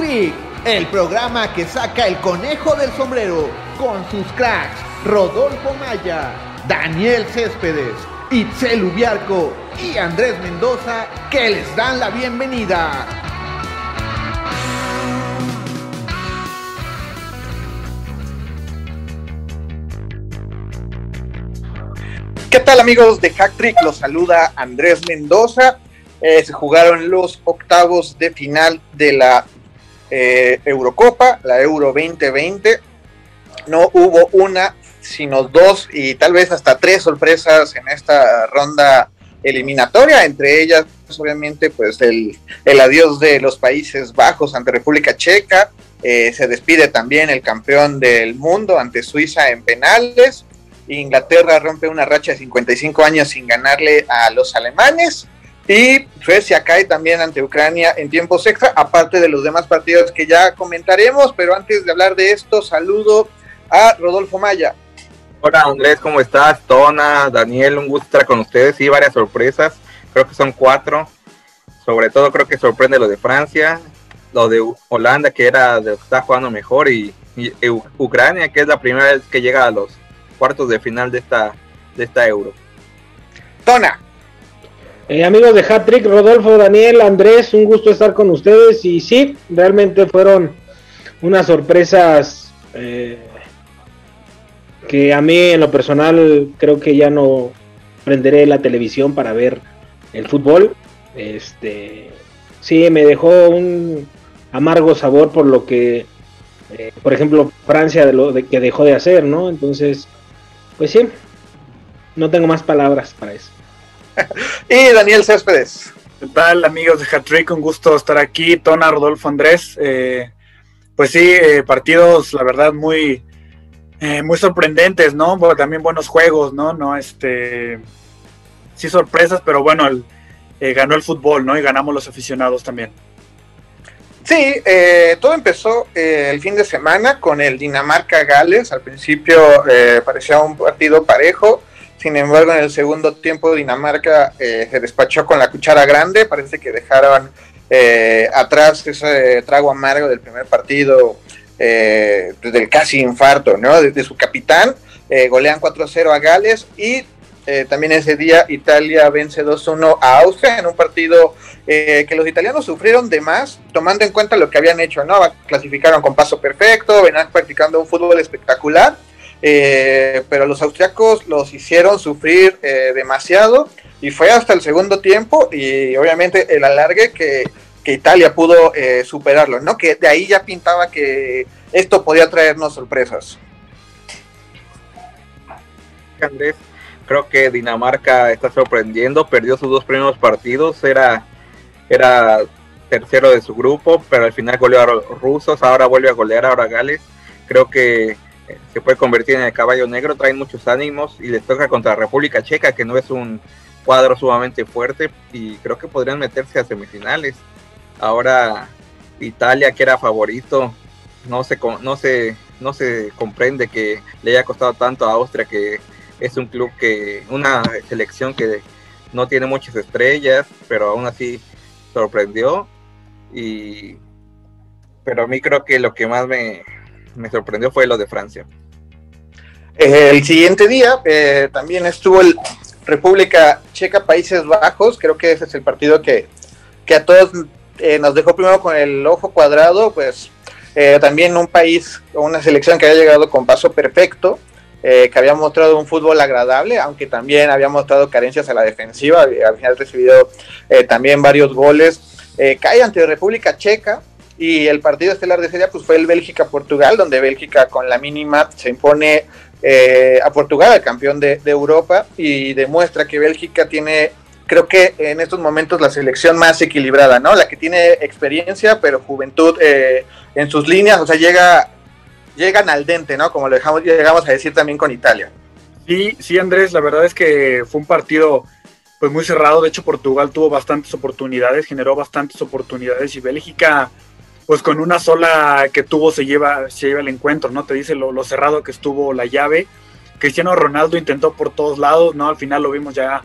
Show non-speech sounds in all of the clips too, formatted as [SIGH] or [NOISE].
El programa que saca el conejo del sombrero con sus cracks Rodolfo Maya, Daniel Céspedes, Itzel Ubiarco y Andrés Mendoza que les dan la bienvenida. ¿Qué tal amigos de Hack Trick? Los saluda Andrés Mendoza. Eh, se jugaron los octavos de final de la eh, Eurocopa, la Euro 2020. No hubo una, sino dos y tal vez hasta tres sorpresas en esta ronda eliminatoria, entre ellas obviamente pues el, el adiós de los Países Bajos ante República Checa, eh, se despide también el campeón del mundo ante Suiza en penales, Inglaterra rompe una racha de 55 años sin ganarle a los alemanes, y Suecia cae también ante Ucrania en tiempos extra, aparte de los demás partidos que ya comentaremos, pero antes de hablar de esto, saludo a Rodolfo Maya. Hola Andrés, ¿cómo estás? Tona, Daniel, un gusto estar con ustedes. Sí, varias sorpresas, creo que son cuatro. Sobre todo creo que sorprende lo de Francia, lo de Holanda, que era de está jugando mejor, y, y Ucrania, que es la primera vez que llega a los cuartos de final de esta, de esta Euro. Tona. Eh, amigos de Hat Trick, Rodolfo, Daniel, Andrés, un gusto estar con ustedes. Y sí, realmente fueron unas sorpresas eh, que a mí en lo personal creo que ya no prenderé la televisión para ver el fútbol. Este, sí, me dejó un amargo sabor por lo que, eh, por ejemplo, Francia que dejó de hacer, ¿no? Entonces, pues sí, no tengo más palabras para eso. [LAUGHS] y Daniel Céspedes. ¿Qué tal amigos de Hattrick? Un gusto estar aquí. Tona, Rodolfo, Andrés. Eh, pues sí, eh, partidos, la verdad, muy, eh, muy sorprendentes, ¿no? También buenos juegos, ¿no? No, este, sí sorpresas, pero bueno, el, eh, ganó el fútbol, ¿no? Y ganamos los aficionados también. Sí, todo empezó el fin de semana con el Dinamarca-Gales. Al principio parecía un partido parejo. Sin embargo, en el segundo tiempo Dinamarca eh, se despachó con la cuchara grande. Parece que dejaron eh, atrás ese trago amargo del primer partido, eh, del casi infarto, ¿no? De, su capitán. golean 4-0 a Gales y también ese día Italia vence 2-1 a Austria en un partido que los italianos sufrieron de más, tomando en cuenta lo que habían hecho, ¿no? Clasificaron con paso perfecto, venían practicando un fútbol espectacular eh, pero los austriacos los hicieron sufrir eh, demasiado y fue hasta el segundo tiempo y obviamente el alargue que, Italia pudo eh, superarlo, ¿no? Que de ahí ya pintaba que esto podía traernos sorpresas. Andrés, creo que Dinamarca está sorprendiendo, perdió sus dos primeros partidos, era, era tercero de su grupo, pero al final goleó a los rusos, ahora vuelve a golear ahora a Gales. Creo que se puede convertir en el caballo negro, traen muchos ánimos y les toca contra República Checa, que no es un cuadro sumamente fuerte y creo que podrían meterse a semifinales. Ahora Italia, que era favorito, no se, no se, no se comprende que le haya costado tanto a Austria, que es un club que, una selección que no tiene muchas estrellas, pero aún así sorprendió. Y, pero a mí creo que lo que más me, me sorprendió fue lo de Francia. Eh, el siguiente día eh, también estuvo el República Checa Países Bajos, creo que ese es el partido que, que a todos eh, nos dejó primero con el ojo cuadrado, pues también un país una selección que había llegado con paso perfecto, que había mostrado un fútbol agradable, aunque también había mostrado carencias a la defensiva, al final recibido también varios goles, cae ante República Checa, y el partido estelar de ese día pues, fue el Bélgica-Portugal, donde Bélgica con la mínima se impone eh, a Portugal, el campeón de, de, Europa, y demuestra que Bélgica tiene, creo que en estos momentos, la selección más equilibrada, ¿no? La que tiene experiencia, pero juventud eh, en sus líneas, o sea, llega, llegan al dente, ¿no? Como lo dejamos, llegamos a decir también con Italia. Sí, sí, Andrés, la verdad es que fue un partido pues muy cerrado. De hecho, Portugal tuvo bastantes oportunidades, generó bastantes oportunidades y Bélgica pues con una sola que tuvo se lleva, se lleva el encuentro, ¿no? Te dice lo, lo, cerrado que estuvo la llave. Cristiano Ronaldo intentó por todos lados, ¿no? Al final lo vimos ya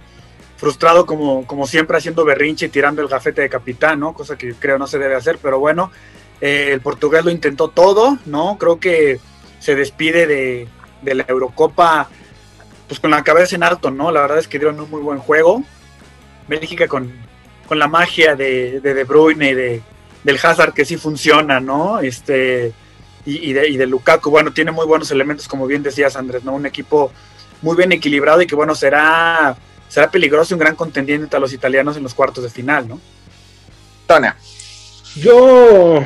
frustrado como, como siempre haciendo berrinche y tirando el gafete de capitán, ¿no? Cosa que creo no se debe hacer, pero bueno. Eh, el Portugal lo intentó todo, ¿no? Creo que se despide de, la Eurocopa pues con la cabeza en alto, ¿no? La verdad es que dieron un muy buen juego. Bélgica con, la magia de, de De Bruyne y de, del Hazard que sí funciona, ¿no? Este, y, de, y de Lukaku, bueno, tiene muy buenos elementos, como bien decías, Andrés, ¿no? Un equipo muy bien equilibrado y que, bueno, será, será peligroso y un gran contendiente a los italianos en los cuartos de final, ¿no? Tona. Yo,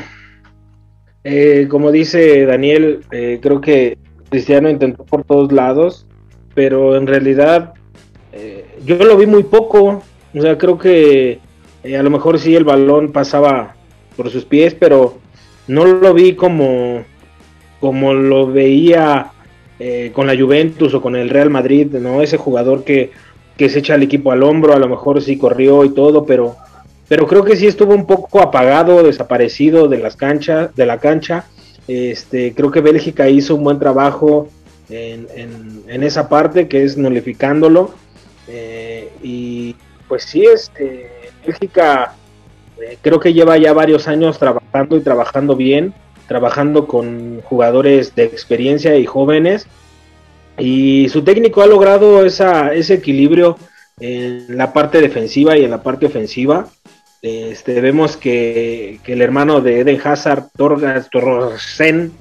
eh, como dice Daniel, eh, creo que Cristiano intentó por todos lados, pero en realidad eh, yo lo vi muy poco. O sea, creo que a lo mejor sí el balón pasaba por sus pies, pero no lo vi como, como lo veía eh, con la Juventus o con el Real Madrid, ¿no? Ese jugador que, que se echa el equipo al hombro, a lo mejor sí corrió y todo, pero, pero creo que sí estuvo un poco apagado, desaparecido de las canchas, de la cancha. Este, creo que Bélgica hizo un buen trabajo en, en, esa parte, que es nulificándolo. Eh, y pues sí, este, Bélgica creo que lleva ya varios años trabajando y trabajando bien, trabajando con jugadores de experiencia y jóvenes. Y su técnico ha logrado esa, ese equilibrio en la parte defensiva y en la parte ofensiva. Este, vemos que, el hermano de Eden Hazard, Torsen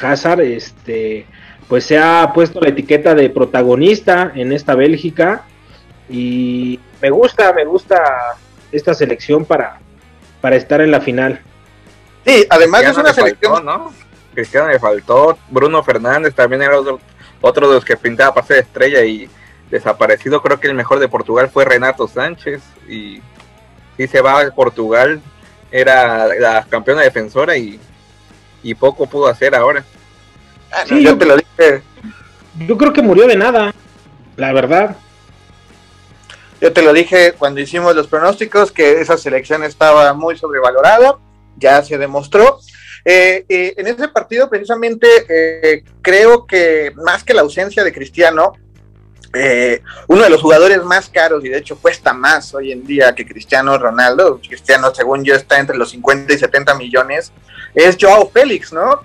Hazard, este, pues se ha puesto la etiqueta de protagonista en esta Bélgica. Y me gusta, me gusta esta selección para, para estar en la final. Sí, además es una selección. ¿no? Cristiano le faltó, Bruno Fernández también era otro, de los que pintaba para ser estrella y desaparecido. Creo que el mejor de Portugal fue Renato Sánchez y si se va a Portugal, era la campeona defensora y, poco pudo hacer ahora. Ah, yo te lo dije. Yo creo que murió de nada, la verdad. Yo te lo dije cuando hicimos los pronósticos que esa selección estaba muy sobrevalorada, ya se demostró. Eh, eh, en ese partido precisamente eh, creo que más que la ausencia de Cristiano, uno de los jugadores más caros y de hecho cuesta más hoy en día que Cristiano Ronaldo, Cristiano según yo está entre los 50 y 70 millones, es Joao Félix, ¿no?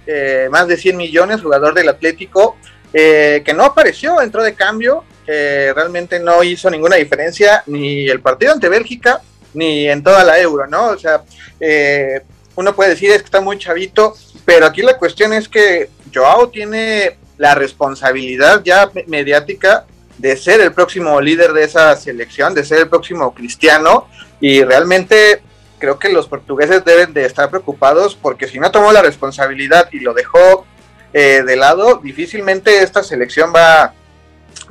más de 100 millones, jugador del Atlético, que no apareció, entró de cambio realmente no hizo ninguna diferencia ni el partido ante Bélgica ni en toda la euro, ¿no? O sea, eh, uno puede decir es que está muy chavito, pero aquí la cuestión es que Joao tiene la responsabilidad ya mediática de ser el próximo líder de esa selección, de ser el próximo cristiano, y realmente creo que los portugueses deben de estar preocupados porque si no tomó la responsabilidad y lo dejó eh, de lado, difícilmente esta selección va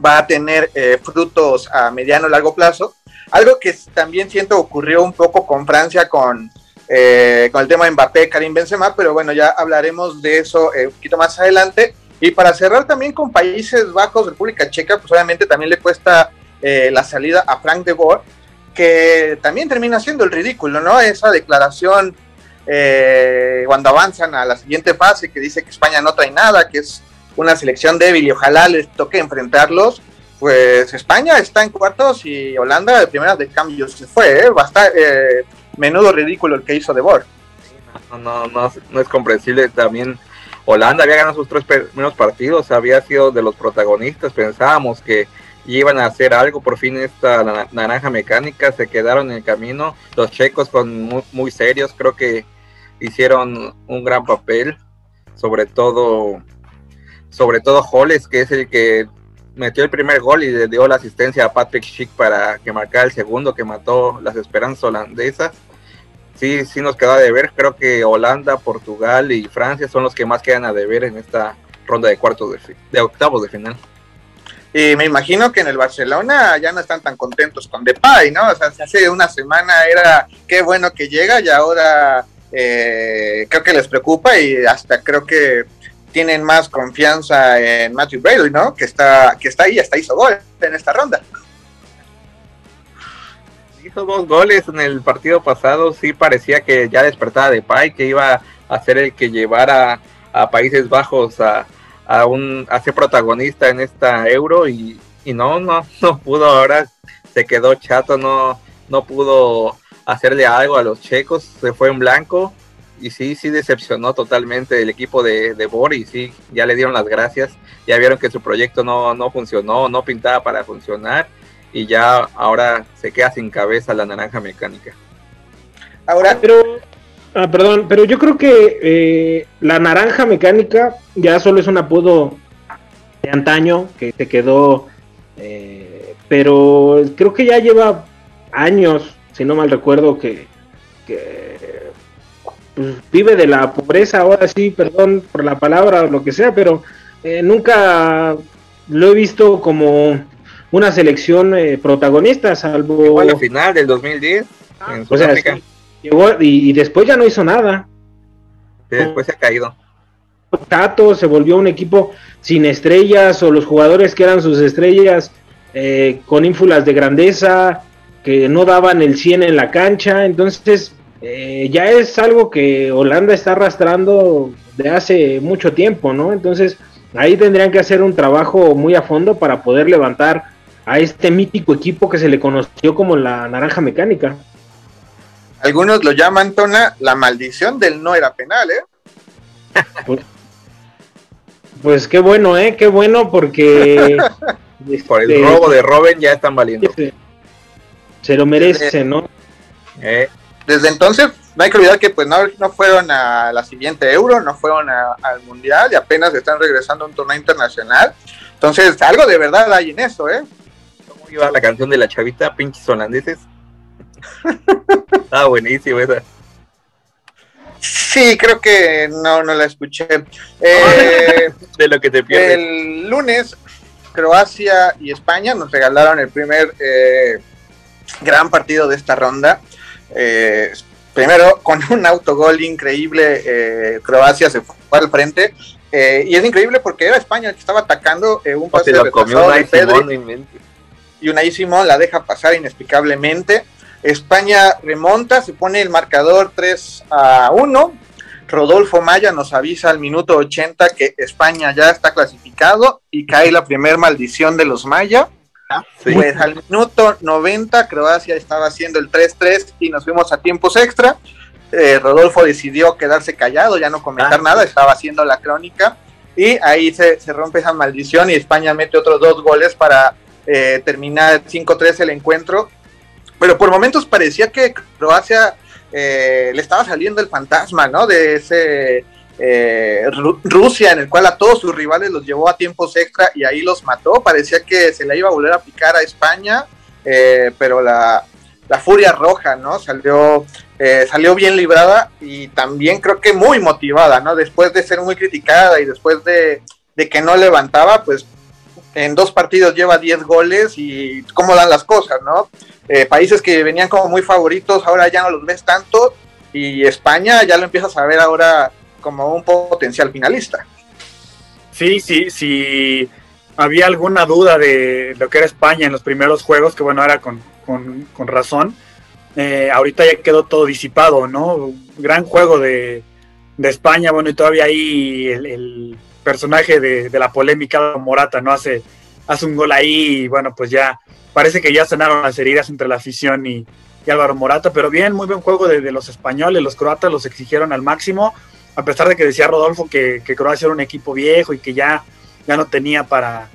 va a tener eh, frutos a mediano o largo plazo. Algo que también siento ocurrió un poco con Francia con, eh, con el tema de Mbappé, Karim Benzema, pero bueno, ya hablaremos de eso eh, un poquito más adelante. Y para cerrar también con Países Bajos, República Checa, pues obviamente también le cuesta la salida a Frank de Boer, que también termina siendo el ridículo, ¿no? Esa declaración cuando avanzan a la siguiente fase que dice que España no trae nada, que es una selección débil y ojalá les toque enfrentarlos, pues España está en cuartos y Holanda de primeras de cambio se fue, ¿eh? eh, menudo ridículo el que hizo De Boer. No, no, no, no es comprensible también. Holanda había ganado sus tres primeros partidos, había sido de los protagonistas, pensábamos que iban a hacer algo, por fin esta naranja mecánica se quedaron en el camino, los checos con muy, muy serios, creo que hicieron un gran papel, sobre todo sobre todo Holles, que es el que metió el primer gol y le dio la asistencia a Patrick Schick para que marcara el segundo, que mató las esperanzas holandesas. Sí, sí nos queda de ver. Creo que Holanda, Portugal y Francia son los que más quedan a deber en esta ronda de cuartos de, de octavos de final. Y me imagino que en el Barcelona ya no están tan contentos con Depay, ¿no? O sea, hace una semana era qué bueno que llega y ahora eh, creo que les preocupa y hasta creo que tienen más confianza en Matthew Brady, ¿no? Que está, que está ahí, hasta hizo gol en esta ronda. Hizo dos goles en el partido pasado, sí parecía que ya despertaba de Pai, que iba a ser el que llevara a Países Bajos a, a, un, a ser protagonista en esta euro y, y no, no, [LAUGHS] no pudo, ahora se quedó chato, no, no pudo hacerle algo a los checos, se fue en blanco y sí, sí decepcionó totalmente el equipo de, de Boris, sí, ya le dieron las gracias, ya vieron que su proyecto no, no funcionó, no pintaba para funcionar y ya ahora se queda sin cabeza la naranja mecánica. Ahora, pero, ah, perdón, pero yo creo que eh, la naranja mecánica ya solo es un apodo de antaño que te quedó, eh, pero creo que ya lleva años, si no mal recuerdo, que, pues, vive de la pobreza, ahora sí, perdón por la palabra o lo que sea, pero eh, nunca lo he visto como una selección eh, protagonista, salvo... Llegó a la final del 2010 en Sudáfrica. y, después ya no hizo nada. después se ha caído. Tato se volvió un equipo sin estrellas o los jugadores que eran sus estrellas eh, con ínfulas de grandeza, que no daban el 100 en la cancha. Entonces eh, ya es algo que Holanda está arrastrando de hace mucho tiempo, ¿no? Entonces ahí tendrían que hacer un trabajo muy a fondo para poder levantar a este mítico equipo que se le conoció como la Naranja Mecánica. Algunos lo llaman, Tona, la maldición del no era penal, ¿eh? Pues, pues qué bueno, ¿eh? Qué bueno porque... [LAUGHS] Por el este, robo de Robin ya están valiendo. Se, lo merece, ¿no? Eh. Desde entonces, no hay que olvidar que pues no, no fueron a la siguiente Euro, no fueron al Mundial y apenas están regresando a un torneo internacional. Entonces, algo de verdad hay en eso, ¿eh? iba la canción de la chavita, pinches holandeses. [LAUGHS] ah, buenísimo esa. Sí, creo que no, no la escuché. Eh, [LAUGHS] de lo que te pierdes. El lunes, Croacia y España nos regalaron el primer eh, gran partido de esta ronda. Eh, primero, con un autogol increíble, Croacia se fue al frente. y es increíble porque era España el que estaba atacando un pase de de y Unai Simón la deja pasar inexplicablemente. España remonta, se pone el marcador 3 a 1. Rodolfo Maya nos avisa al minuto 80 que España ya está clasificado y cae la primer maldición de los Maya. Pues al minuto 90 Croacia estaba haciendo el 3-3 y nos fuimos a tiempos extra. Eh, Rodolfo decidió quedarse callado, ya no comentar ah, nada, estaba haciendo la crónica y ahí se, se rompe esa maldición y España mete otros dos goles para eh, termina 5-3 el encuentro, pero por momentos parecía que Croacia eh, le estaba saliendo el fantasma, ¿no? De ese eh, Rusia en el cual a todos sus rivales los llevó a tiempos extra y ahí los mató, parecía que se la iba a volver a picar a España, pero la, furia roja, ¿no? Salió, salió bien librada y también creo que muy motivada, ¿no? Después de ser muy criticada y después de, de que no levantaba, pues en dos partidos lleva 10 goles y cómo dan las cosas, ¿no? Eh, países que venían como muy favoritos, ahora ya no los ves tanto y España ya lo empiezas a ver ahora como un potencial finalista. Sí, sí, sí. Había alguna duda de lo que era España en los primeros juegos, que bueno, era con, razón. Eh, ahorita ya quedó todo disipado, ¿no? Gran juego de, España, bueno, y todavía ahí el personaje de, la polémica Morata, ¿no? Hace, hace un gol ahí y bueno, pues ya parece que ya sanaron las heridas entre la afición y, Álvaro Morata, pero bien, muy buen juego de, los españoles, los croatas los exigieron al máximo, a pesar de que decía Rodolfo que, Croacia era un equipo viejo y que ya, ya no tenía para,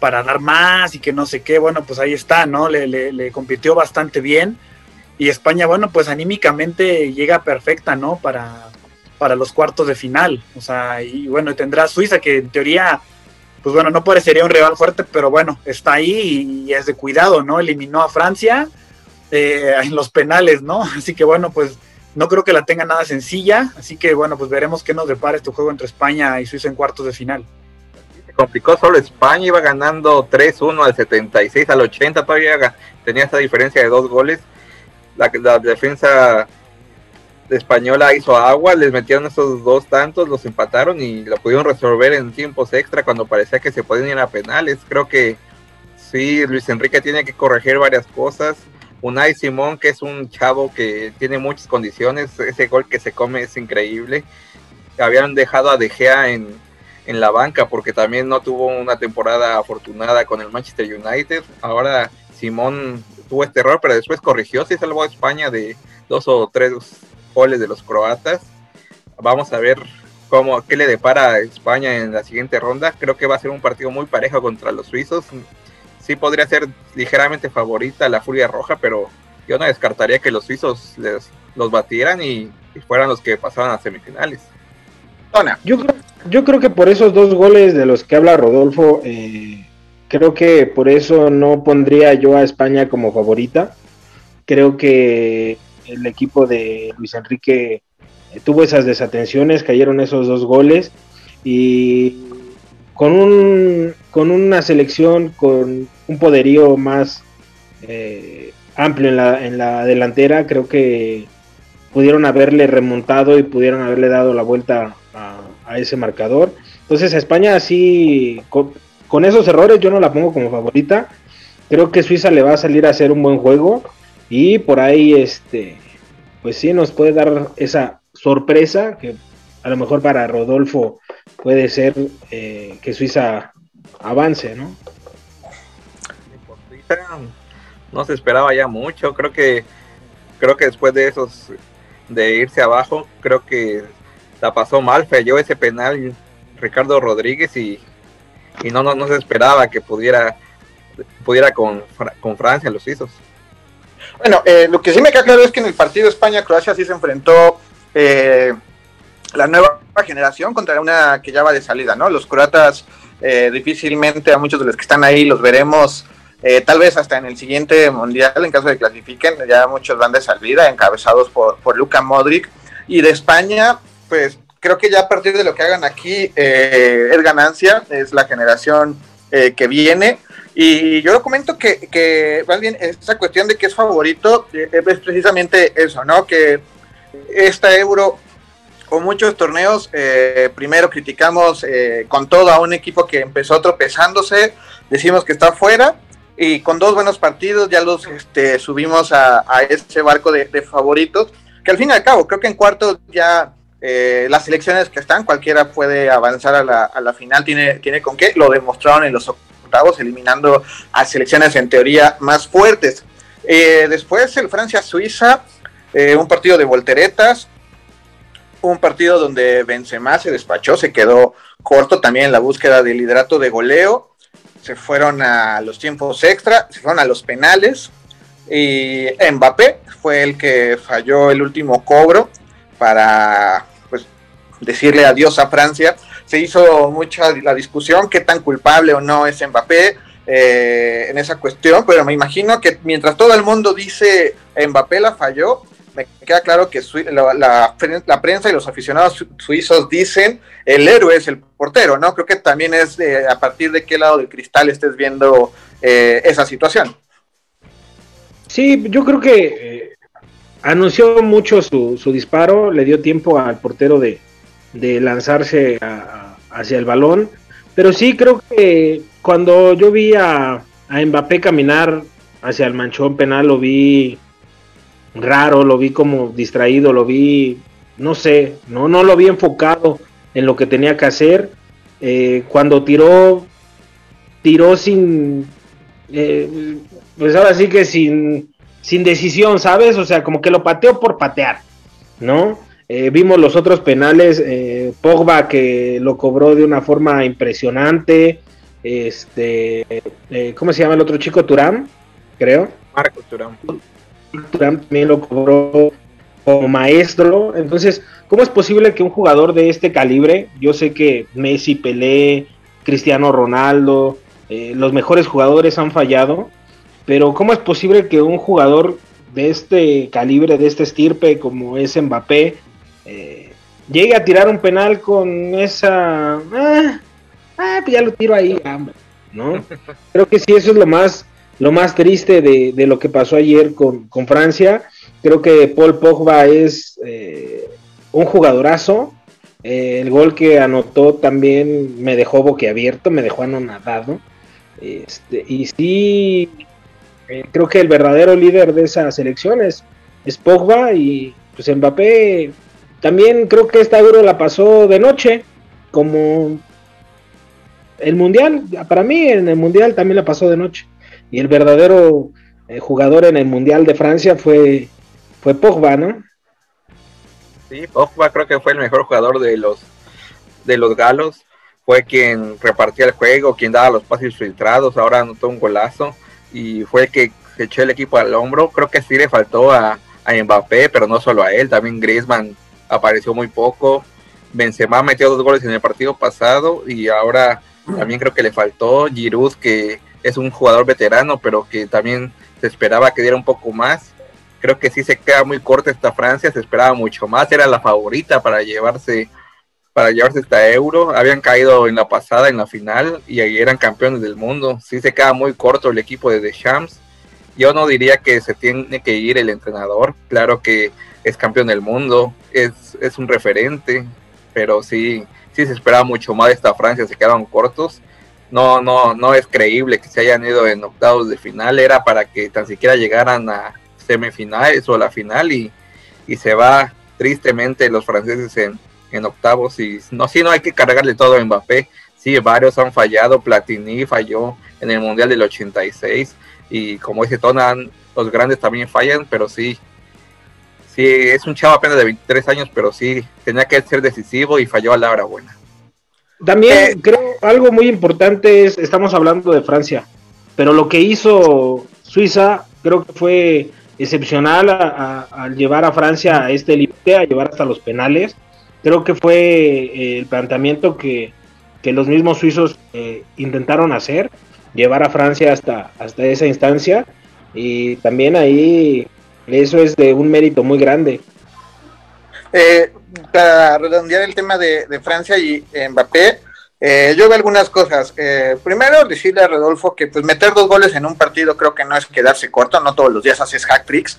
para dar más y que no sé qué, bueno, pues ahí está, ¿no? Le, le, le compitió bastante bien y España, bueno, pues anímicamente llega perfecta, ¿no? Para, para los cuartos de final. O sea, y bueno, tendrá Suiza que en teoría, pues bueno, no parecería un rival fuerte, pero bueno, está ahí y, es de cuidado, ¿no? Eliminó a Francia eh, en los penales, ¿no? [LAUGHS] Así que bueno, pues no creo que la tenga nada sencilla. Así que bueno, pues veremos qué nos depara este juego entre España y Suiza en cuartos de final. Se complicó solo España, iba ganando 3-1 al 76, al 80, todavía tenía esa diferencia de dos goles. La, la defensa Española hizo agua, les metieron esos dos tantos, los empataron y lo pudieron resolver en tiempos extra cuando parecía que se podían ir a penales. Creo que sí, Luis Enrique tiene que corregir varias cosas. Unai Simón, que es un chavo que tiene muchas condiciones, ese gol que se come es increíble. Habían dejado a De Gea en, en la banca porque también no tuvo una temporada afortunada con el Manchester United. Ahora Simón tuvo este error, pero después corrigió, se salvó a España de dos o tres goles de los croatas. vamos a ver cómo, qué le depara a España en la siguiente ronda. Creo que va a ser un partido muy parejo contra los suizos. Sí podría ser ligeramente favorita la Furia Roja, pero yo no descartaría que los suizos les, los batieran y, fueran los que pasaran a semifinales. Yo, yo creo que por esos dos goles de los que habla Rodolfo, eh, creo que por eso no pondría yo a España como favorita. Creo que el equipo de Luis Enrique eh, tuvo esas desatenciones, cayeron esos dos goles y con, un, con una selección con un poderío más eh, amplio en la, en la delantera, creo que pudieron haberle remontado y pudieron haberle dado la vuelta a, ese marcador. Entonces España así, con, con, esos errores yo no la pongo como favorita. Creo que Suiza le va a salir a hacer un buen juego y por ahí este pues sí nos puede dar esa sorpresa que a lo mejor para Rodolfo puede ser eh, que Suiza avance, ¿no? No se esperaba ya mucho, creo que creo que después de esos de irse abajo, creo que la pasó mal, falló ese penal Ricardo Rodríguez y, y no, no, no se esperaba que pudiera pudiera con, con Francia los suizos. Bueno, eh, lo que sí me queda claro es que en el partido España-Croacia sí se enfrentó eh, la nueva generación contra una que ya va de salida, ¿no? Los croatas eh, difícilmente a muchos de los que están ahí los veremos tal vez hasta en el siguiente mundial en caso de que clasifiquen, ya muchos van de salida, encabezados por, por Luka Modric. Y de España, pues creo que ya a partir de lo que hagan aquí es ganancia, es la generación que viene. Y yo lo comento que, que más bien esa cuestión de que es favorito eh, es precisamente eso, ¿no? Que esta euro con muchos torneos, eh, primero criticamos eh, con todo a un equipo que empezó tropezándose, decimos que está fuera, y con dos buenos partidos ya los este, subimos a, a ese barco de, favoritos, que al fin y al cabo, creo que en cuartos ya las selecciones que están, cualquiera puede avanzar a la, final, tiene, tiene con qué, lo demostraron en los eliminando a selecciones en teoría más fuertes. Eh, después el Francia-Suiza, eh, un partido de volteretas, un partido donde Benzema se despachó, se quedó corto también en la búsqueda del liderato de goleo, se fueron a los tiempos extra, se fueron a los penales. Y Mbappé fue el que falló el último cobro para pues, decirle adiós a Francia. Se hizo mucha la discusión qué tan culpable o no es Mbappé eh, en esa cuestión, pero me imagino que mientras todo el mundo dice Mbappé la falló, me queda claro que la, prensa y los aficionados suizos dicen el héroe es el portero, ¿no? Creo que también es a partir de qué lado del cristal estés viendo eh, esa situación. Sí, yo creo que eh, anunció mucho su, su, disparo, le dio tiempo al portero de, de lanzarse hacia el balón. Pero sí creo que cuando yo vi a, a Mbappé caminar hacia el manchón penal, lo vi raro, lo vi como distraído, lo vi, no sé, no, no lo vi enfocado en lo que tenía que hacer. Eh, cuando tiró, tiró sin, eh, pues ahora sí que sin, sin decisión, ¿sabes? O sea, como que lo pateó por patear, ¿no? Eh, vimos los otros penales, eh, Pogba que lo cobró de una forma impresionante. Este, eh, ¿cómo se llama el otro chico? Turán, creo. Marco Turán. También lo cobró como maestro. Entonces, ¿cómo es posible que un jugador de este calibre, yo sé que Messi, Pelé, Cristiano Ronaldo, los mejores jugadores han fallado, pero ¿cómo es posible que un jugador de este calibre, de este estirpe como es Mbappé, eh, llegue a tirar un penal con esa... Ah, ah, pues ya lo tiro ahí, ¿no? [LAUGHS] Creo que sí, eso es lo más, lo más triste de, lo que pasó ayer con, Francia. Creo que Paul Pogba es eh, un jugadorazo. Eh, el gol que anotó también me dejó boquiabierto, me dejó anonadado. Este, y sí, creo que el verdadero líder de esa selección es, es Pogba y pues Mbappé también creo que esta Euro la pasó de noche, como el Mundial, para mí en el Mundial también la pasó de noche. Y el verdadero eh, jugador en el Mundial de Francia fue, fue Pogba, ¿no? Sí, Pogba creo que fue el mejor jugador de los de los galos. Fue quien repartía el juego, quien daba los pases filtrados. Ahora anotó un golazo y fue el que echó el equipo al hombro. Creo que sí le faltó a, a Mbappé, pero no solo a él. También Griezmann apareció muy poco. Benzema metió dos goles en el partido pasado y ahora también creo que le faltó Giroud, que es un jugador veterano, pero que también se esperaba que diera un poco más. Creo que sí se queda muy corta esta Francia, se esperaba mucho más, era la favorita para llevarse para llevarse esta euro. Habían caído en la pasada, en la final, y ahí eran campeones del mundo. Sí se queda muy corto el equipo de Deschamps. Yo no diría que se tiene que ir el entrenador. Claro que es campeón del mundo, es, es un referente, pero sí, sí se esperaba mucho más esta Francia, se quedaron cortos. No, no, no es creíble que se hayan ido en octavos de final, era para que tan siquiera llegaran a semifinales o a la final y, y se va tristemente los franceses en, en octavos y no, sí, no hay que cargarle todo a Mbappé. Sí, varios han fallado. Platini falló en el Mundial del 86 y como dice Tonan, los grandes también fallan, pero sí, sí, es un chavo apenas de 23 años, pero sí, tenía que ser decisivo y falló a la hora buena. También eh, creo algo muy importante es, estamos hablando de Francia, pero lo que hizo Suiza creo que fue excepcional al llevar a Francia a este límite, a llevar hasta los penales creo que fue eh, el planteamiento que, los mismos suizos eh, intentaron hacer, llevar a Francia hasta, hasta esa instancia y también ahí eso es de un mérito muy grande. Eh, para redondear el tema de, Francia y Mbappé, yo veo algunas cosas. primero, decirle a Rodolfo que pues meter dos goles en un partido creo que no es quedarse corto, no todos los días haces hack tricks.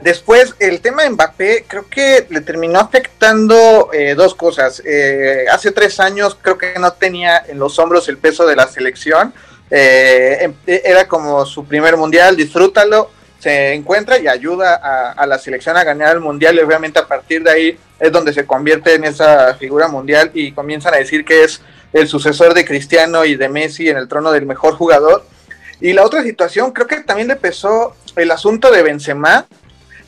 Después, el tema de Mbappé, creo que le terminó afectando eh, dos cosas. Eh, hace tres años creo que no tenía en los hombros el peso de la selección. Eh, em, era como su primer mundial, disfrútalo, se encuentra y ayuda a, la selección a ganar el mundial y obviamente a partir de ahí es donde se convierte en esa figura mundial y comienzan a decir que es el sucesor de Cristiano y de Messi en el trono del mejor jugador. Y la otra situación, creo que también le pesó el asunto de Benzema,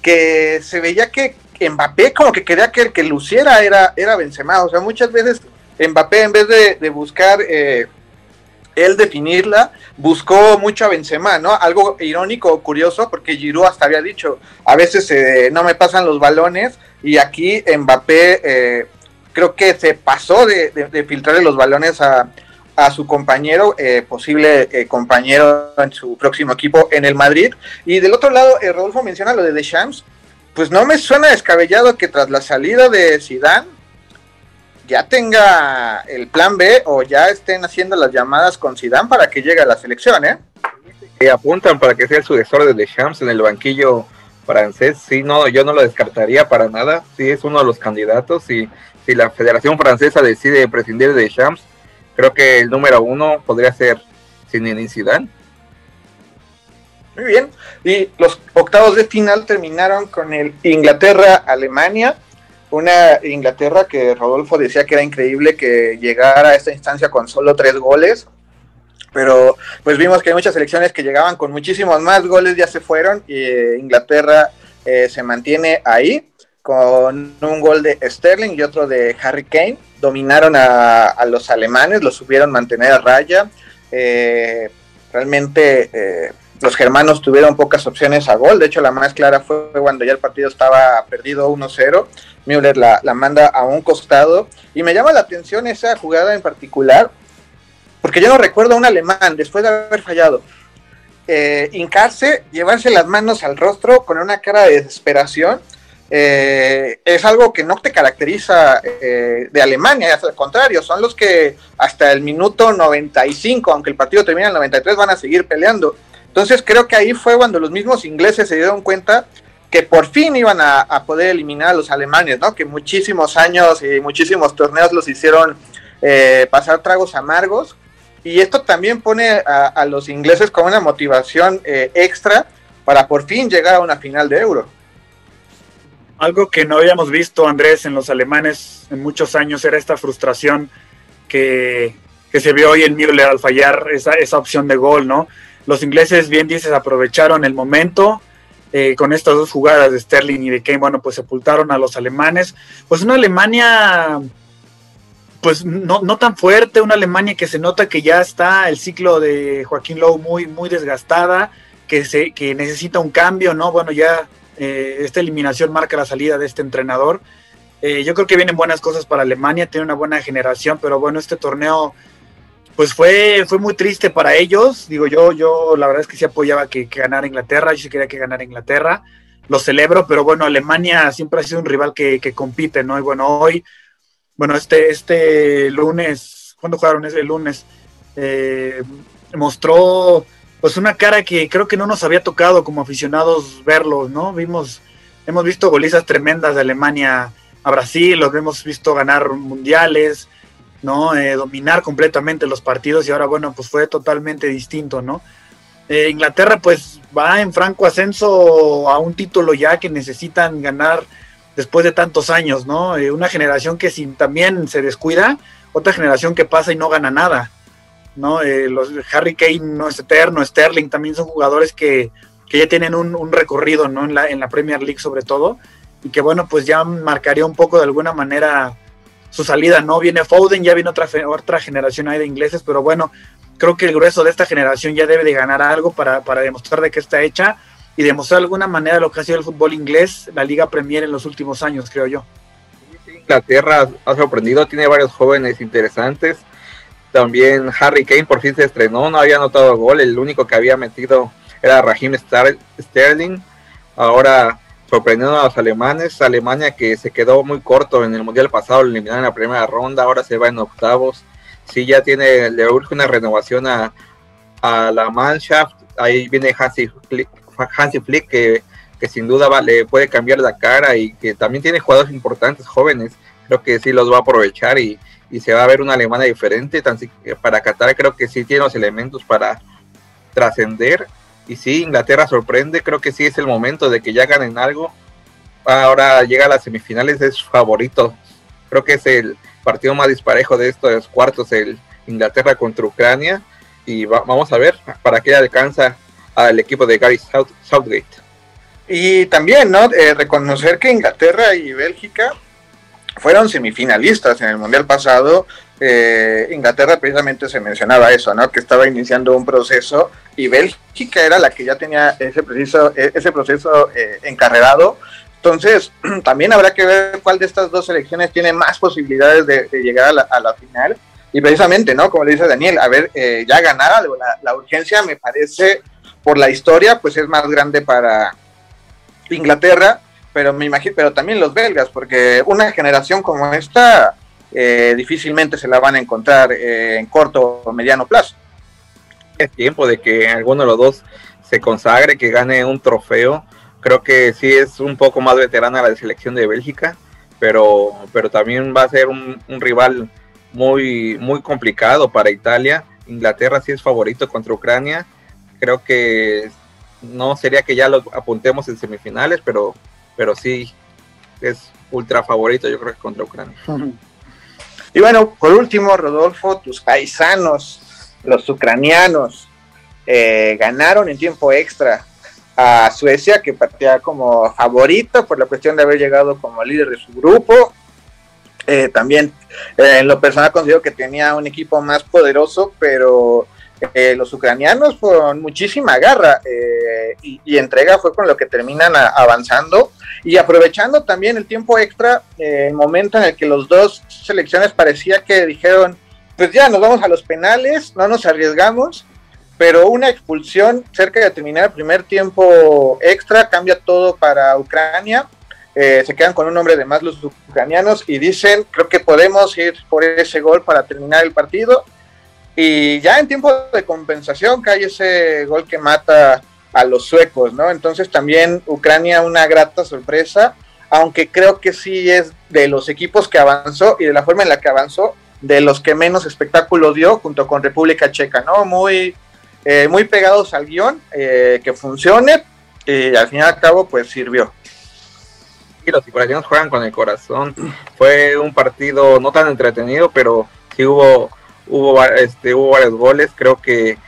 que se veía que Mbappé como que quería que el que luciera era, era Benzema. O sea, muchas veces Mbappé en vez de, buscar eh, él definirla, buscó mucho a Benzema, ¿no? Algo irónico o curioso, porque Giroud hasta había dicho, a veces eh, no me pasan los balones, y aquí Mbappé eh, creo que se pasó de, filtrarle los balones a, a su compañero, eh, posible eh, compañero en su próximo equipo en el Madrid. Y del otro lado, eh, Rodolfo menciona lo de Deschamps. Pues no me suena descabellado que tras la salida de Zidane ya tenga el plan B o ya estén haciendo las llamadas con Zidane para que llegue a la selección, ¿eh? Que apuntan para que sea el sucesor de Deschamps en el banquillo francés. Sí, no, yo no lo descartaría para nada. Sí, es uno de los candidatos. Y si la Federación Francesa decide prescindir de Deschamps, creo que el número uno podría ser Zinedine Zidane. Muy bien. Y los octavos de final terminaron con el Inglaterra-Alemania. Una Inglaterra que Rodolfo decía que era increíble que llegara a esta instancia con solo tres goles. Pero pues vimos que hay muchas selecciones que llegaban con muchísimos más goles, ya se fueron. Y eh, Inglaterra eh, se mantiene ahí con un gol de Sterling y otro de Harry Kane dominaron a, los alemanes, los supieron mantener a raya. Eh, realmente eh, los germanos tuvieron pocas opciones a gol. De hecho, la más clara fue cuando ya el partido estaba perdido 1-0. Müller la, manda a un costado. Y me llama la atención esa jugada en particular, porque yo no recuerdo a un alemán, después de haber fallado, eh, hincarse, llevarse las manos al rostro con una cara de desesperación eh, es algo que no te caracteriza eh, de Alemania, al contrario, son los que hasta el minuto 95, aunque el partido termina en el 93, van a seguir peleando. Entonces creo que ahí fue cuando los mismos ingleses se dieron cuenta que por fin iban a, poder eliminar a los alemanes, ¿no? Que muchísimos años y muchísimos torneos los hicieron eh, pasar tragos amargos. Y esto también pone a, los ingleses con una motivación extra para por fin llegar a una final de Euro. Algo que no habíamos visto, Andrés, en los alemanes en muchos años era esta frustración que, se vio hoy en Müller al fallar esa, esa opción de gol, ¿no? Los ingleses, bien dices, aprovecharon el momento, eh, con estas dos jugadas de Sterling y de Kane, bueno, pues sepultaron a los alemanes. Pues una Alemania, pues no, no tan fuerte, una Alemania que se nota que ya está el ciclo de Joaquín Lowe muy, muy desgastada, que, se, que necesita un cambio, ¿no? Bueno, ya eh, esta eliminación marca la salida de este entrenador. Eh, yo creo que vienen buenas cosas para Alemania, tiene una buena generación, pero bueno, este torneo pues fue, fue muy triste para ellos. Digo, yo, yo la verdad es que sí apoyaba que, ganara Inglaterra, yo sí quería que ganara Inglaterra. Lo celebro, pero bueno, Alemania siempre ha sido un rival que, compite, ¿no? Y bueno, hoy, bueno, este, este lunes, ¿cuándo jugaron ese lunes? Eh, mostró pues una cara que creo que no nos había tocado como aficionados verlos, ¿no? Vimos, hemos visto golizas tremendas de Alemania a Brasil, los hemos visto ganar mundiales, ¿no? Eh, dominar completamente los partidos y ahora, bueno, pues fue totalmente distinto, ¿no? Eh, Inglaterra pues va en franco ascenso a un título ya que necesitan ganar después de tantos años, ¿no? Eh, una generación que si también se descuida, otra generación que pasa y no gana nada, ¿no? los Harry Kane no es eterno, Sterling también son jugadores que, que ya tienen un, un, recorrido, ¿no? En la, en la Premier League sobre todo, y que bueno, pues ya marcaría un poco de alguna manera su salida, ¿no? Viene Foden, ya viene otra, otra generación ahí de ingleses, pero bueno, creo que el grueso de esta generación ya debe de ganar algo para, demostrar de qué está hecha y demostrar de alguna manera lo que ha sido el fútbol inglés, la Liga Premier en los últimos años, creo yo. Inglaterra ha sorprendido, tiene varios jóvenes interesantes. También Harry Kane por fin se estrenó, no había anotado gol, el único que había metido era Raheem Sterling. Ahora sorprendiendo a los alemanes. Alemania que se quedó muy corto en el mundial pasado, eliminaron en la primera ronda, ahora se va en octavos. Sí, ya tiene, le urge una renovación a, la Mannschaft. Ahí viene Hansi Flick, Hansi Flick que, sin duda le puede cambiar la cara y que también tiene jugadores importantes, jóvenes. Creo que sí los va a aprovechar y, y se va a ver una Alemania diferente. Para Qatar creo que sí tiene los elementos para trascender y sí, Inglaterra sorprende, creo que sí es el momento de que ya ganen algo. Ahora llega a las semifinales, es favorito. Creo que es el partido más disparejo de estos cuartos, el Inglaterra contra Ucrania. Y vamos a ver para qué alcanza al equipo de Gary Southgate. Y también, ¿no? Eh, reconocer que Inglaterra y Bélgica fueron semifinalistas en el Mundial pasado eh, Inglaterra precisamente se mencionaba eso, ¿no? Que estaba iniciando un proceso y Bélgica era la que ya tenía ese, preciso, e, ese proceso eh. Entonces, [CLEARS THROAT] también habrá que ver cuál de estas dos selecciones tiene más posibilidades de, llegar a la, final. Y precisamente, ¿no? Como le dice Daniel, a ver, eh, ya ganar. La, la urgencia me parece, por la historia, pues es más grande para Inglaterra, pero me imagino, pero también los belgas, porque una generación como esta eh, difícilmente se la van a encontrar eh, en corto o mediano plazo. Es tiempo de que alguno de los dos se consagre, que gane un trofeo. Creo que sí es un poco más veterana la selección de Bélgica, pero, pero también va a ser un, rival muy, muy complicado para Italia. Inglaterra sí es favorito contra Ucrania. Creo que no sería que ya lo apuntemos en semifinales, pero, pero sí es ultra favorito, yo creo que contra Ucrania. [LAUGHS] Y bueno, por último, Rodolfo, tus paisanos, los ucranianos, eh, ganaron en tiempo extra a Suecia, que partía como favorito por la cuestión de haber llegado como líder de su grupo. Eh, también eh, en lo personal considero que tenía un equipo más poderoso, pero los ucranianos con muchísima garra y, entrega fue con lo que terminan avanzando y aprovechando también el tiempo extra, el momento en el que los dos selecciones parecía que dijeron, pues ya nos vamos a los penales, no nos arriesgamos, pero una expulsión cerca de terminar el primer tiempo extra cambia todo para Ucrania. Eh, se quedan con un hombre de más los ucranianos y dicen, creo que podemos ir por ese gol para terminar el partido. Y ya en tiempo de compensación cae ese gol que mata a los suecos, ¿no? Entonces también Ucrania una grata sorpresa, aunque creo que sí es de los equipos que avanzó y de la forma en la que avanzó, de los que menos espectáculo dio junto con República Checa, ¿no? Muy, eh, muy pegados al guion, eh, que funcione y al fin y al cabo pues sirvió. Y los ucranianos juegan con el corazón. Fue un partido no tan entretenido, pero sí hubo, hubo, este, hubo varios goles. Creo que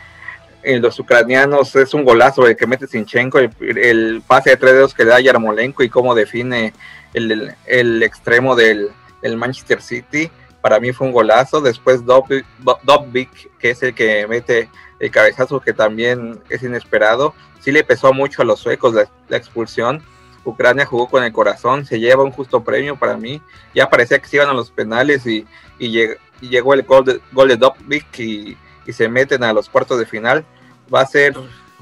los ucranianos es un golazo el que mete Sinchenko, el, pase de tres dedos que le da Yarmolenko y cómo define el, el, extremo del, Manchester City. Para mí fue un golazo. Después Dobbik, que es el que mete el cabezazo que también es inesperado. Sí le pesó mucho a los suecos la, expulsión. Ucrania jugó con el corazón, se lleva un justo premio para mí. Ya parecía que se iban a los penales y, llegó el gol de, gol de Dobbik y y se meten a los cuartos de final, va a ser,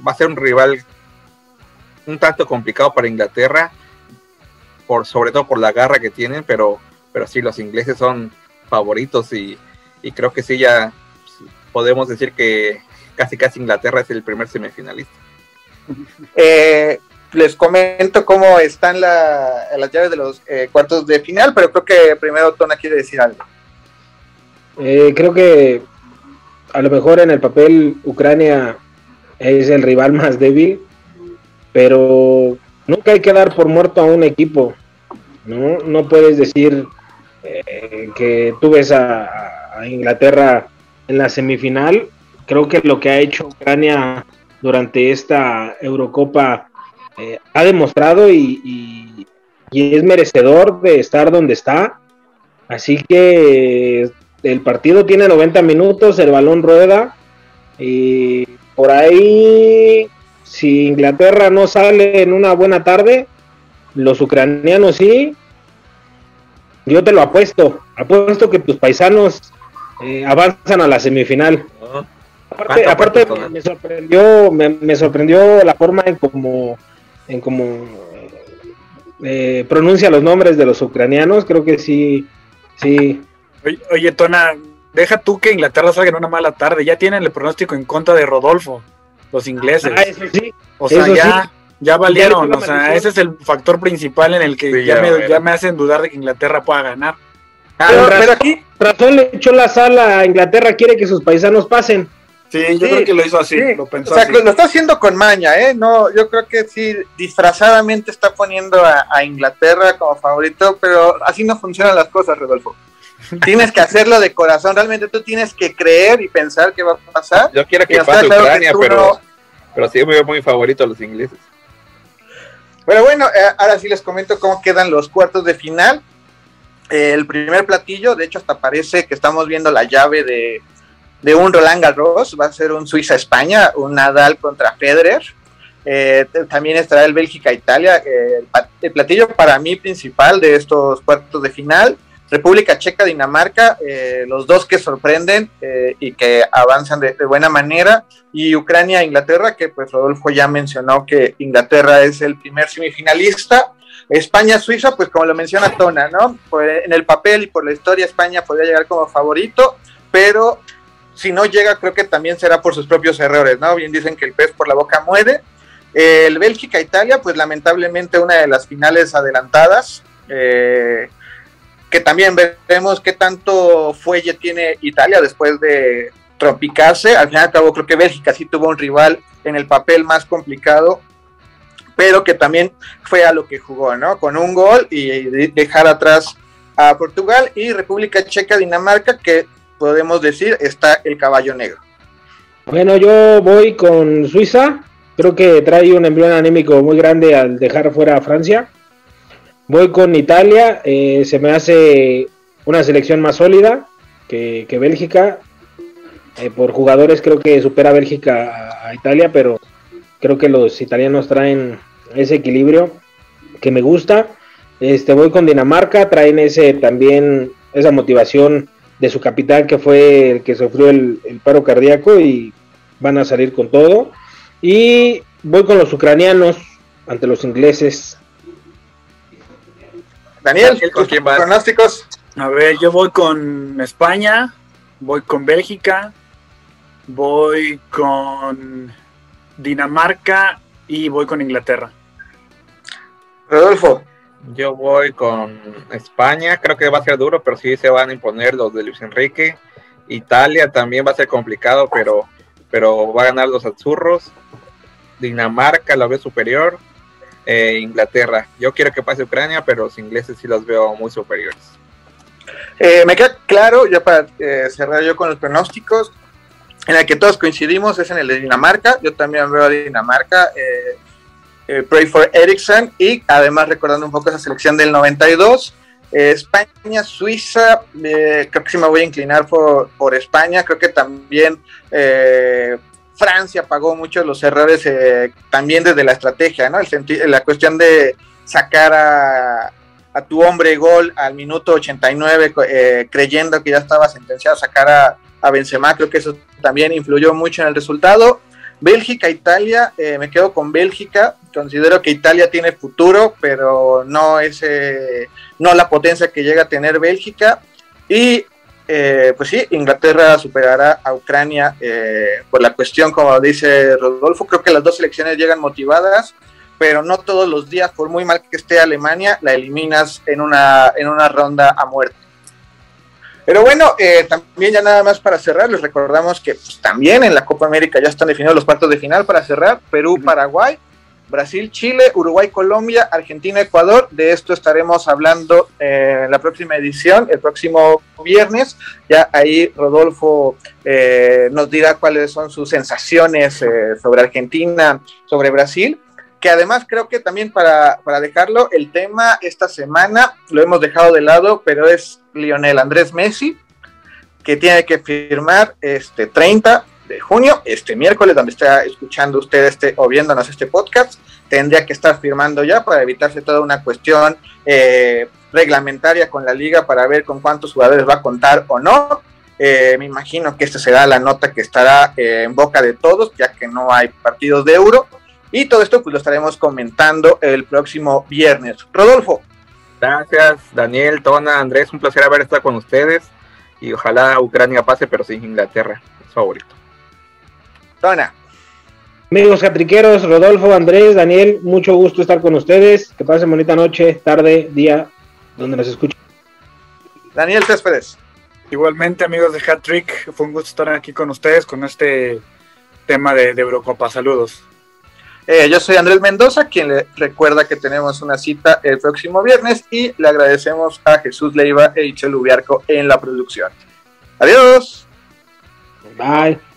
va a ser un rival un tanto complicado para Inglaterra, por, sobre todo por la garra que tienen, pero, pero sí, los ingleses son favoritos y, creo que sí, ya podemos decir que casi casi Inglaterra es el primer semifinalista. Eh, les comento cómo están las llaves de los eh, cuartos de final, pero creo que primero Tona quiere decir algo. Eh, creo que a lo mejor en el papel Ucrania es el rival más débil, pero nunca hay que dar por muerto a un equipo. No, no puedes decir eh, que tú ves a, Inglaterra en la semifinal. Creo que lo que ha hecho Ucrania durante esta Eurocopa eh, ha demostrado y, y es merecedor de estar donde está. Así que el partido tiene 90 minutos, el balón rueda y por ahí, si Inglaterra no sale en una buena tarde, los ucranianos sí, yo te lo apuesto, apuesto que tus paisanos eh, avanzan a la semifinal. aparte, me, sorprendió, me, sorprendió la forma en cómo en cómo eh, pronuncia los nombres de los ucranianos, creo que sí, sí, Oye, Tona, deja tú que Inglaterra salga en una mala tarde. Ya tienen el pronóstico en contra de Rodolfo, los ingleses. Ah, eso sí. O sea, ya, ya valieron. o sea, ese es el factor principal en el que ya, me, hacen dudar de que Inglaterra pueda ganar. pero, aquí razón le echó la sala a Inglaterra, quiere que sus paisanos pasen. Sí, yo creo que lo hizo así, lo pensó o sea, lo está haciendo con maña, ¿eh? No, yo creo que sí, disfrazadamente está poniendo a Inglaterra como favorito, pero así no funcionan las cosas, Rodolfo. [LAUGHS] Tienes que hacerlo de corazón, realmente tú tienes que creer y pensar que va a pasar. Yo quiero que pase Ucrania, pero, pero sí veo muy favorito a los ingleses. Pero bueno, eh, ahora sí les comento cómo quedan los cuartos de final. el primer platillo, de hecho, hasta parece que estamos viendo la llave de, de un Roland Garros, va a ser un Suiza-España, un Nadal contra Federer. Eh, también estará el Bélgica-Italia. el, platillo para mí principal de estos cuartos de final República Checa, Dinamarca, eh, los dos que sorprenden eh, y que avanzan de, buena manera, y Ucrania, Inglaterra, que pues Rodolfo ya mencionó que Inglaterra es el primer semifinalista. España, Suiza, pues como lo menciona Tona, ¿no? En el papel y por la historia España podría llegar como favorito, pero si no llega creo que también será por sus propios errores, ¿no? Bien dicen que el pez por la boca muere. El Bélgica-Italia, pues lamentablemente una de las finales adelantadas. Eh, que también veremos qué tanto fuelle tiene Italia después de tropicarse. Al final y cabo, creo que Bélgica sí tuvo un rival en el papel más complicado, pero que también fue a lo que jugó, ¿no? Con un gol y dejar atrás a Portugal y República Checa, Dinamarca, que podemos decir está el caballo negro. Bueno, yo voy con Suiza. Creo que trae un embrión anímico muy grande al dejar fuera a Francia. Voy con Italia, eh, se me hace una selección más sólida que, Bélgica. Eh, por jugadores creo que supera a Bélgica a, Italia, pero creo que los italianos traen ese equilibrio que me gusta. Este, voy con Dinamarca, traen ese también esa motivación de su capitán que fue el que sufrió el paro cardíaco y van a salir con todo. Y voy con los ucranianos ante los ingleses Daniel, ¿con quién vas? ¿Pronósticos? A ver, yo voy con España, voy con Bélgica, voy con Dinamarca y voy con Inglaterra. Rodolfo. Yo voy con España, creo que va a ser duro, pero sí se van a imponer los de Luis Enrique. Italia también va a ser complicado, pero, pero va a ganar los azurros. Dinamarca la veo superior. Eh, Inglaterra. Yo quiero que pase Ucrania, pero los ingleses sí los veo muy superiores. Eh, me queda claro, ya para eh, cerrar yo con los pronósticos, en el que todos coincidimos es en el de Dinamarca. Yo también veo a Dinamarca. Pray for Ericsson y además recordando un poco esa selección del 92. Eh, España, Suiza, creo que sí me voy a inclinar por, por España. Creo que también Francia pagó muchos los errores también desde la estrategia, ¿no? El la cuestión de sacar a, tu hombre gol al minuto 89 creyendo que ya estaba sentenciado a sacar a, a Benzema, creo que eso también influyó mucho en el resultado. Bélgica, Italia, eh, me quedo con Bélgica. Considero que Italia tiene futuro, pero no es no la potencia que llega a tener Bélgica. Y eh, pues sí, Inglaterra superará a Ucrania eh, por la cuestión, como dice Rodolfo. Creo que las dos selecciones llegan motivadas, pero no todos los días, por muy mal que esté Alemania, la eliminas en una, en una ronda a muerte. Pero bueno, eh, también ya nada más para cerrar, les recordamos que pues, también en la Copa América ya están definidos los cuartos de final para cerrar, Perú, Paraguay, Brasil, Chile, Uruguay, Colombia, Argentina, Ecuador. De esto estaremos hablando eh, en la próxima edición, el próximo viernes. Ya ahí Rodolfo eh, nos dirá cuáles son sus sensaciones sobre Argentina, sobre Brasil que además creo que también para, dejarlo, el tema esta semana lo hemos dejado de lado, pero es Lionel Andrés Messi, que tiene que firmar este 30 de junio, este miércoles, donde está escuchando usted este o viéndonos este podcast, tendría que estar firmando ya para evitarse toda una cuestión eh, reglamentaria con la liga para ver con cuántos jugadores va a contar o no. Eh, me imagino que esta será la nota que estará eh, en boca de todos, ya que no hay partidos de euro y todo esto pues lo estaremos comentando el próximo viernes. Rodolfo. Gracias, Daniel, Tona, Andrés, un placer haber estado con ustedes y ojalá Ucrania pase, pero sin Inglaterra, es favorito. Tona. Amigos catriqueros, Rodolfo, Andrés, Daniel, mucho gusto estar con ustedes. Que pasen bonita noche, tarde, día, donde nos escuchen. Daniel Céspedes. Igualmente, amigos de Hat Trick, fue un gusto estar aquí con ustedes con este tema de, de Eurocopa. Saludos. Eh, yo soy Andrés Mendoza, quien le recuerda que tenemos una cita el próximo viernes y le agradecemos a Jesús Leiva e Ichel Ubiarco en la producción. Adiós. Bye.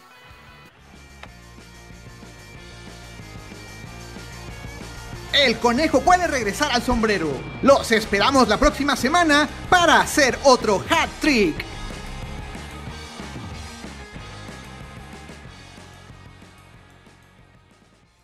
El conejo puede regresar al sombrero. Los esperamos la próxima semana para hacer otro hat trick.